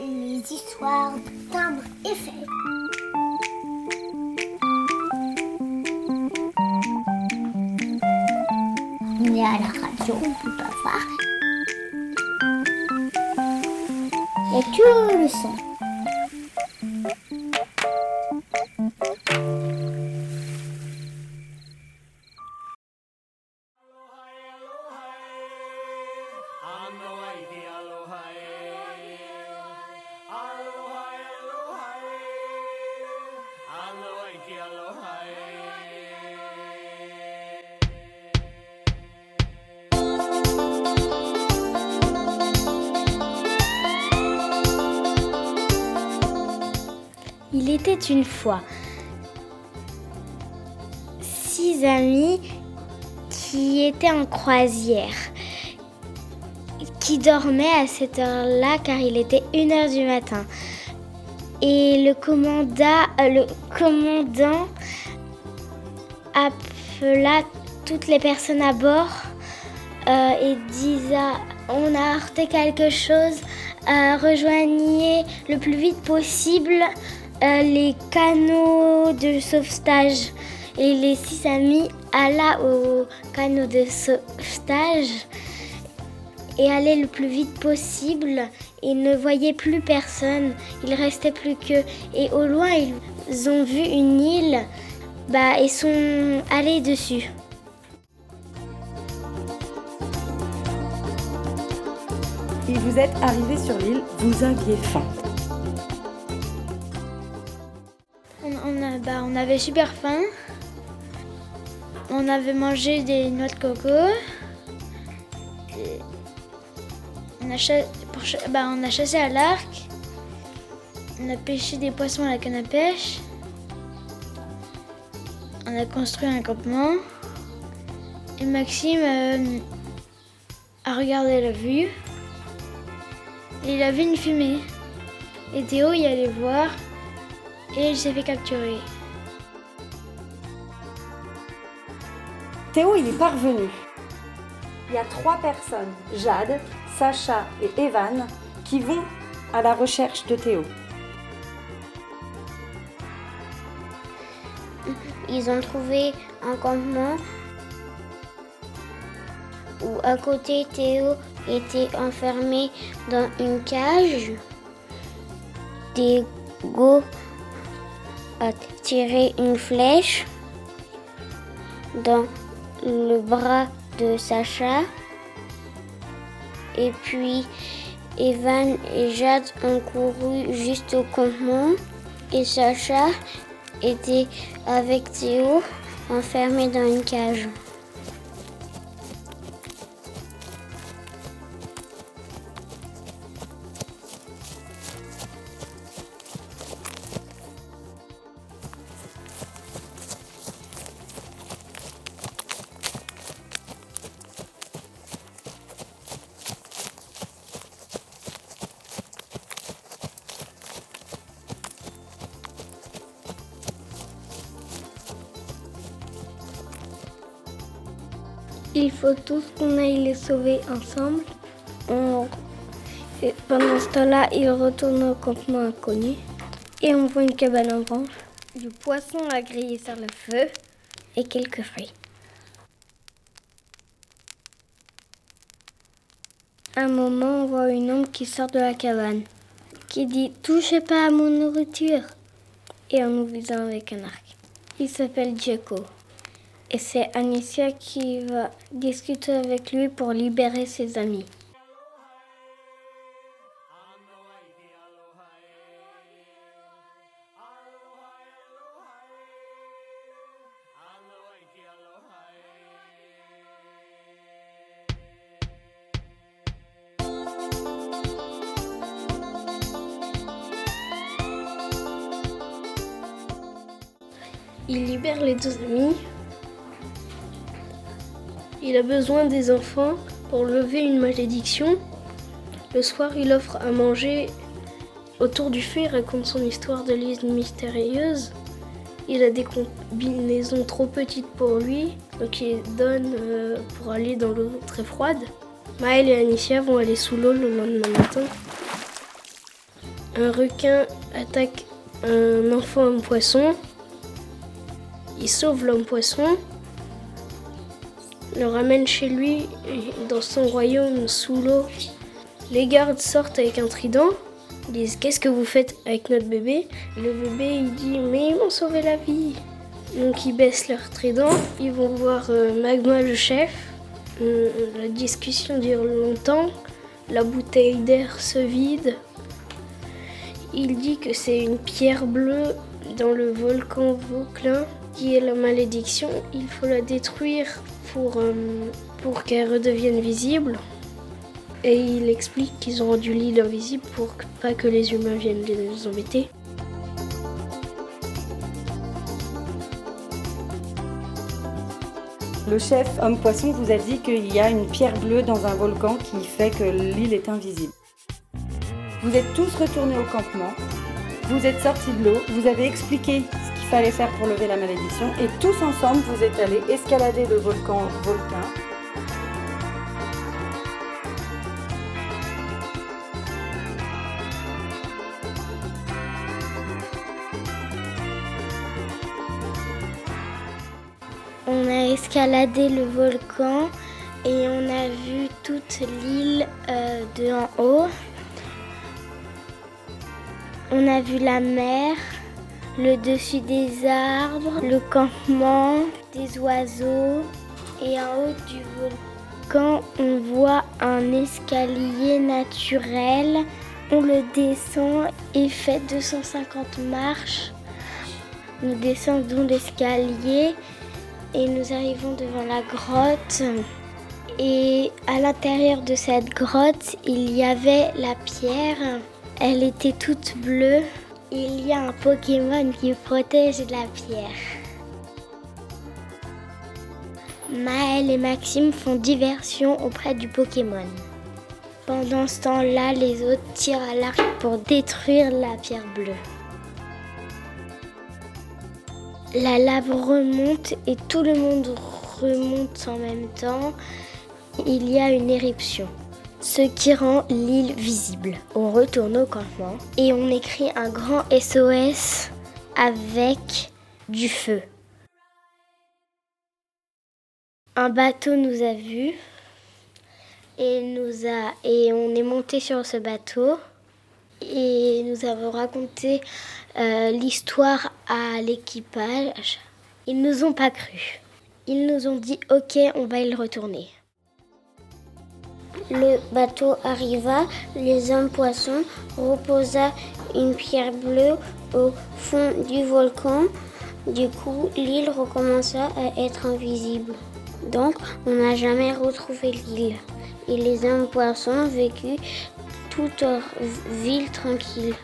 les histoires de timbre effet. On est à la radio, on peut pas voir. Il que le son. Il était une fois six amis qui étaient en croisière, qui dormaient à cette heure-là car il était 1h du matin. Et le commandant, euh, commandant appela toutes les personnes à bord euh, et disait on a heurté quelque chose, euh, rejoignez le plus vite possible euh, les canaux de sauvetage. Et les six amis allaient au canot de sauvetage et allaient le plus vite possible. Ils ne voyaient plus personne, il restait plus qu'eux. Et au loin, ils ont vu une île bah, et sont allés dessus. Et vous êtes arrivé sur l'île, vous aviez faim. Avait super faim. On avait mangé des noix de coco. Et On a, cha- pour cha- bah, on a chassé à l'arc. On a pêché des poissons à la canne à pêche. On a construit un campement. Et Maxime euh, a regardé la vue. Et il a vu une fumée. Et Théo y allait voir. Et il s'est fait capturer. Théo, il est parvenu. Il y a trois personnes, Jade, Sacha et Evan, qui vont à la recherche de Théo. Ils ont trouvé un campement où à côté Théo était enfermé dans une cage. Diego a tiré une flèche dans le bras de Sacha. Et puis Evan et Jade ont couru juste au campement. Et Sacha était avec Théo enfermé dans une cage. Il faut tous qu'on aille les sauver ensemble. Pendant ce temps-là, ils retournent au campement inconnu et on voit une cabane en branche, du poisson à griller sur le feu et quelques fruits. Un moment, on voit une ombre qui sort de la cabane, qui dit Touchez pas à mon nourriture et en nous visant avec un arc. Il s'appelle Diego. Et c'est Anicia qui va discuter avec lui pour libérer ses amis. Il libère les deux amis. Il a besoin des enfants pour lever une malédiction. Le soir, il offre à manger autour du feu. Il raconte son histoire de l'île mystérieuse. Il a des combinaisons trop petites pour lui, donc il donne euh, pour aller dans l'eau très froide. Maël et Anicia vont aller sous l'eau le lendemain matin. Un requin attaque un enfant homme poisson. Il sauve l'homme poisson, le ramène chez lui dans son royaume sous l'eau. Les gardes sortent avec un trident. Ils disent Qu'est-ce que vous faites avec notre bébé? Le bébé il dit Mais ils m'ont sauvé la vie. Donc ils baissent leur trident, ils vont voir euh, Magma le chef. Euh, la discussion dure longtemps, la bouteille d'air se vide. Il dit que c'est une pierre bleue dans le volcan Vauclin qui est la malédiction. Il faut la détruire pour, euh, pour qu'elle redevienne visible. Et il explique qu'ils ont rendu l'île invisible pour pas que les humains viennent les embêter. Le chef homme-poisson vous a dit qu'il y a une pierre bleue dans un volcan qui fait que l'île est invisible. Vous êtes tous retournés au campement, vous êtes sortis de l'eau, vous avez expliqué fallait faire pour lever la malédiction et tous ensemble vous êtes allés escalader le volcan Volcan. On a escaladé le volcan et on a vu toute l'île euh, de en haut. On a vu la mer, le dessus des arbres, le campement, des oiseaux. Et en haut du volcan, on voit un escalier naturel. On le descend et fait 250 marches. Nous descendons l'escalier et nous arrivons devant la grotte. Et à l'intérieur de cette grotte, il y avait la pierre. Elle était toute bleue. Il y a un Pokémon qui protège la pierre. Maël et Maxime font diversion auprès du Pokémon. Pendant ce temps-là, les autres tirent à l'arc pour détruire la pierre bleue. La lave remonte et tout le monde remonte en même temps. Il y a une éruption, ce qui rend l'île visible. On retourne au campement et on écrit un grand SOS avec du feu. Un bateau nous a vus et, nous a, et on est monté sur ce bateau et nous avons raconté euh, l'histoire à l'équipage. Ils nous ont pas cru. Ils nous ont dit ok, on va y retourner. Le bateau arriva, les hommes poissons reposa une pierre bleue au fond du volcan. Du coup, l'île recommença à être invisible. Donc, on n'a jamais retrouvé l'île. Et les hommes poissons vécurent toute leur ville tranquille.